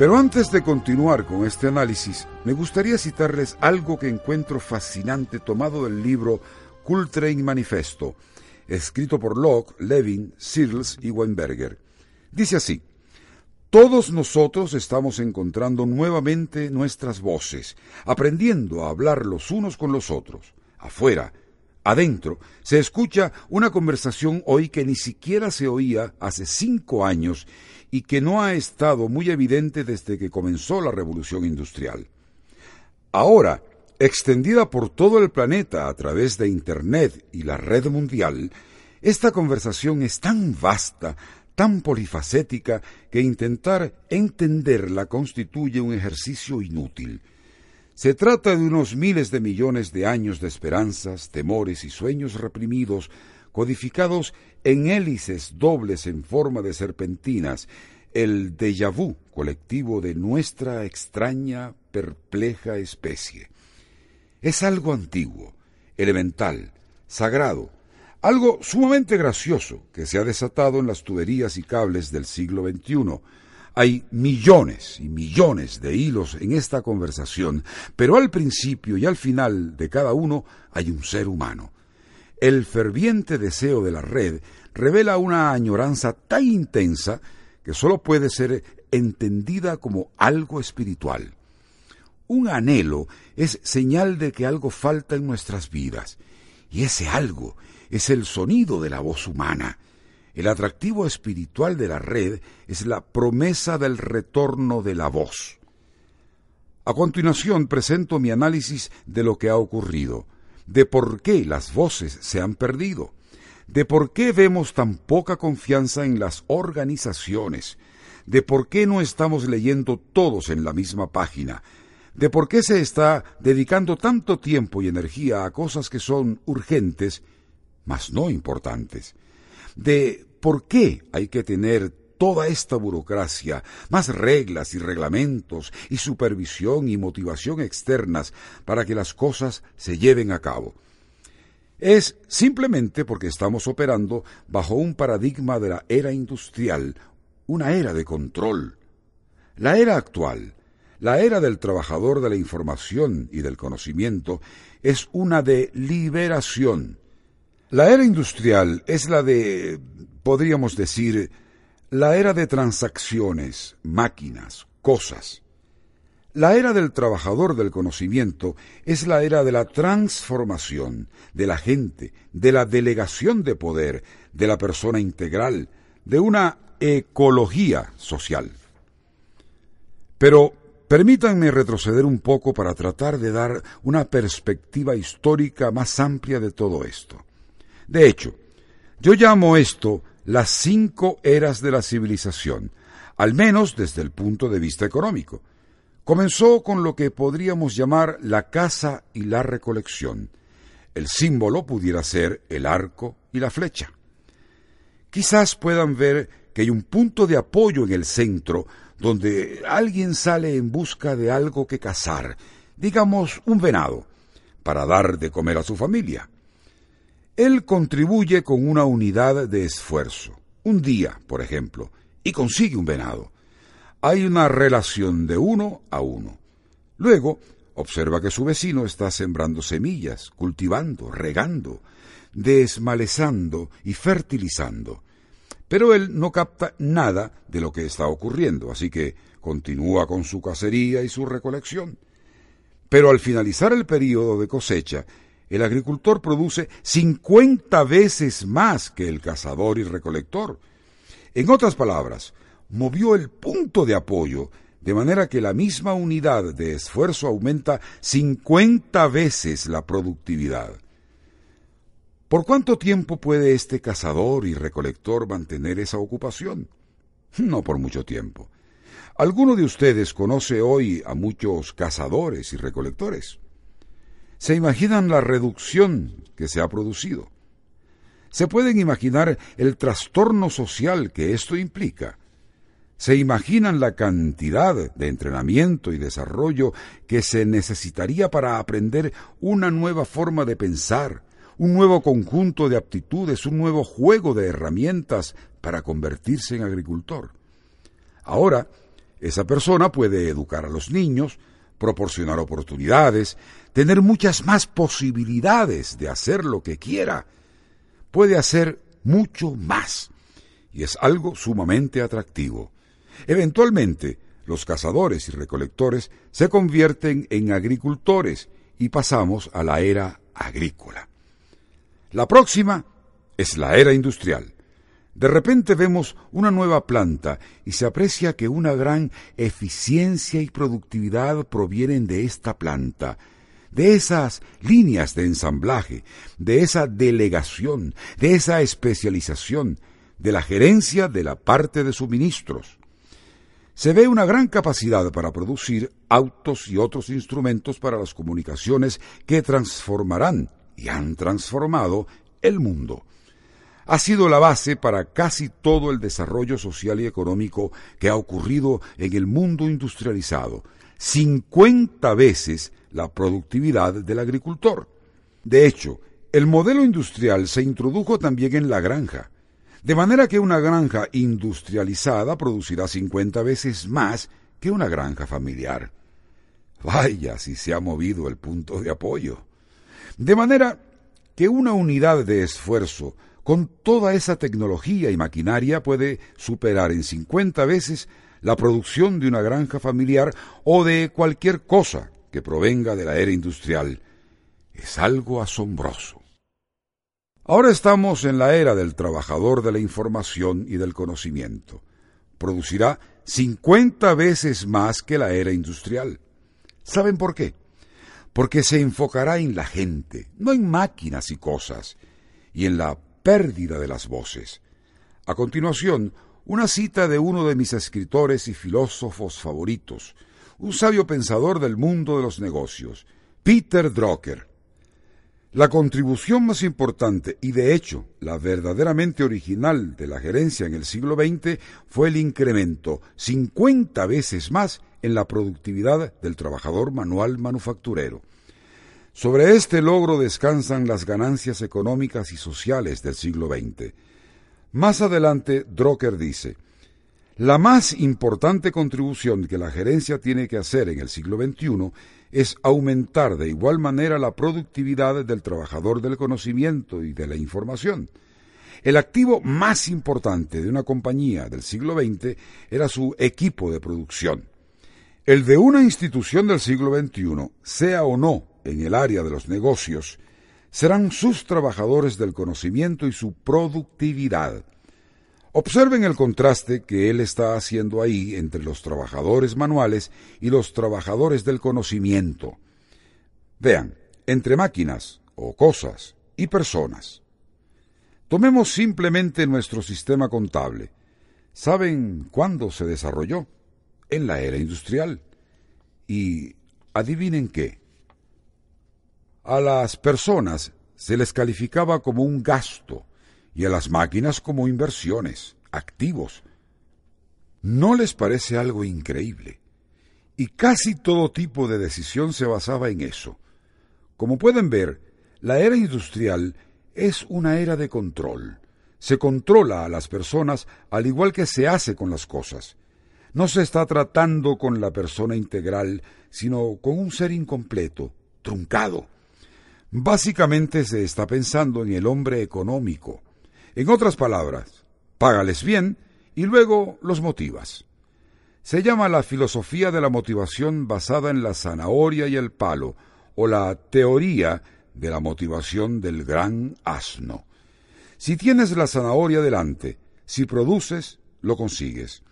Pero antes de continuar con este análisis, me gustaría citarles algo que encuentro fascinante tomado del libro Cultrain Manifesto, escrito por Locke, Levin, Searles y Weinberger. Dice así, todos nosotros estamos encontrando nuevamente nuestras voces, aprendiendo a hablar los unos con los otros. Afuera, adentro, se escucha una conversación hoy que ni siquiera se oía hace cinco años y que no ha estado muy evidente desde que comenzó la revolución industrial. Ahora, extendida por todo el planeta a través de Internet y la red mundial, esta conversación es tan vasta, tan polifacética, que intentar entenderla constituye un ejercicio inútil. Se trata de unos miles de millones de años de esperanzas, temores y sueños reprimidos codificados en hélices dobles en forma de serpentinas, el déjà vu colectivo de nuestra extraña, perpleja especie. Es algo antiguo, elemental, sagrado, algo sumamente gracioso que se ha desatado en las tuberías y cables del siglo XXI. Hay millones y millones de hilos en esta conversación, pero al principio y al final de cada uno hay un ser humano el ferviente deseo de la red revela una añoranza tan intensa que sólo puede ser entendida como algo espiritual. Un anhelo es señal de que algo falta en nuestras vidas, y ese algo es el sonido de la voz humana. El atractivo espiritual de la red es la promesa del retorno de la voz. A continuación presento mi análisis de lo que ha ocurrido de por qué las voces se han perdido, de por qué vemos tan poca confianza en las organizaciones, de por qué no estamos leyendo todos en la misma página, de por qué se está dedicando tanto tiempo y energía a cosas que son urgentes, mas no importantes, de por qué hay que tener toda esta burocracia, más reglas y reglamentos y supervisión y motivación externas para que las cosas se lleven a cabo. Es simplemente porque estamos operando bajo un paradigma de la era industrial, una era de control. La era actual, la era del trabajador de la información y del conocimiento, es una de liberación. La era industrial es la de, podríamos decir, la era de transacciones, máquinas, cosas. La era del trabajador del conocimiento es la era de la transformación, de la gente, de la delegación de poder, de la persona integral, de una ecología social. Pero permítanme retroceder un poco para tratar de dar una perspectiva histórica más amplia de todo esto. De hecho, yo llamo esto las cinco eras de la civilización, al menos desde el punto de vista económico. Comenzó con lo que podríamos llamar la caza y la recolección. El símbolo pudiera ser el arco y la flecha. Quizás puedan ver que hay un punto de apoyo en el centro donde alguien sale en busca de algo que cazar, digamos un venado, para dar de comer a su familia. Él contribuye con una unidad de esfuerzo, un día, por ejemplo, y consigue un venado. Hay una relación de uno a uno. Luego, observa que su vecino está sembrando semillas, cultivando, regando, desmalezando y fertilizando. Pero él no capta nada de lo que está ocurriendo, así que continúa con su cacería y su recolección. Pero al finalizar el período de cosecha, el agricultor produce 50 veces más que el cazador y recolector. En otras palabras, movió el punto de apoyo de manera que la misma unidad de esfuerzo aumenta 50 veces la productividad. ¿Por cuánto tiempo puede este cazador y recolector mantener esa ocupación? No por mucho tiempo. ¿Alguno de ustedes conoce hoy a muchos cazadores y recolectores? ¿Se imaginan la reducción que se ha producido? ¿Se pueden imaginar el trastorno social que esto implica? ¿Se imaginan la cantidad de entrenamiento y desarrollo que se necesitaría para aprender una nueva forma de pensar, un nuevo conjunto de aptitudes, un nuevo juego de herramientas para convertirse en agricultor? Ahora, Esa persona puede educar a los niños, proporcionar oportunidades, tener muchas más posibilidades de hacer lo que quiera. Puede hacer mucho más. Y es algo sumamente atractivo. Eventualmente, los cazadores y recolectores se convierten en agricultores y pasamos a la era agrícola. La próxima es la era industrial. De repente vemos una nueva planta y se aprecia que una gran eficiencia y productividad provienen de esta planta, de esas líneas de ensamblaje, de esa delegación, de esa especialización, de la gerencia de la parte de suministros. Se ve una gran capacidad para producir autos y otros instrumentos para las comunicaciones que transformarán y han transformado el mundo. Ha sido la base para casi todo el desarrollo social y económico que ha ocurrido en el mundo industrializado, 50 veces la productividad del agricultor. De hecho, el modelo industrial se introdujo también en la granja, de manera que una granja industrializada producirá 50 veces más que una granja familiar. Vaya si se ha movido el punto de apoyo. De manera que una unidad de esfuerzo con toda esa tecnología y maquinaria puede superar en 50 veces la producción de una granja familiar o de cualquier cosa que provenga de la era industrial. Es algo asombroso. Ahora estamos en la era del trabajador de la información y del conocimiento. Producirá 50 veces más que la era industrial. ¿Saben por qué? Porque se enfocará en la gente, no en máquinas y cosas, y en la pérdida de las voces. A continuación, una cita de uno de mis escritores y filósofos favoritos, un sabio pensador del mundo de los negocios, Peter Drucker. La contribución más importante y de hecho la verdaderamente original de la gerencia en el siglo XX fue el incremento 50 veces más en la productividad del trabajador manual manufacturero. Sobre este logro descansan las ganancias económicas y sociales del siglo XX. Más adelante, Drucker dice, la más importante contribución que la gerencia tiene que hacer en el siglo XXI es aumentar de igual manera la productividad del trabajador del conocimiento y de la información. El activo más importante de una compañía del siglo XX era su equipo de producción. El de una institución del siglo XXI, sea o no en el área de los negocios, serán sus trabajadores del conocimiento y su productividad. Observen el contraste que él está haciendo ahí entre los trabajadores manuales y los trabajadores del conocimiento. Vean, entre máquinas o cosas y personas. Tomemos simplemente nuestro sistema contable. ¿Saben cuándo se desarrolló? En la era industrial. Y adivinen qué. A las personas se les calificaba como un gasto y a las máquinas como inversiones, activos. ¿No les parece algo increíble? Y casi todo tipo de decisión se basaba en eso. Como pueden ver, la era industrial es una era de control. Se controla a las personas al igual que se hace con las cosas. No se está tratando con la persona integral, sino con un ser incompleto, truncado. Básicamente se está pensando en el hombre económico, en otras palabras, págales bien y luego los motivas. Se llama la filosofía de la motivación basada en la zanahoria y el palo, o la teoría de la motivación del gran asno. Si tienes la zanahoria delante, si produces, lo consigues.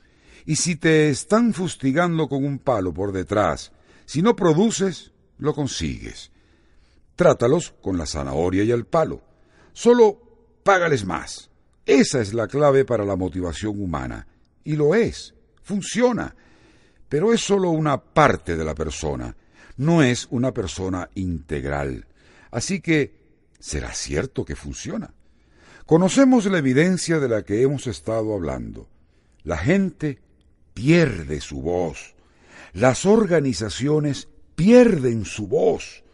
Y si te están fustigando con un palo por detrás, si no produces, lo consigues. Trátalos con la zanahoria y el palo. Solo págales más. Esa es la clave para la motivación humana. Y lo es. Funciona. Pero es solo una parte de la persona. No es una persona integral. Así que, ¿será cierto que funciona? Conocemos la evidencia de la que hemos estado hablando. La gente pierde su voz. Las organizaciones pierden su voz.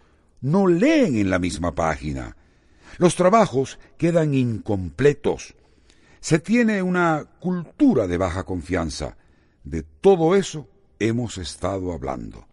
No leen en la misma página los trabajos quedan incompletos. Se tiene una cultura de baja confianza. De todo eso hemos estado hablando.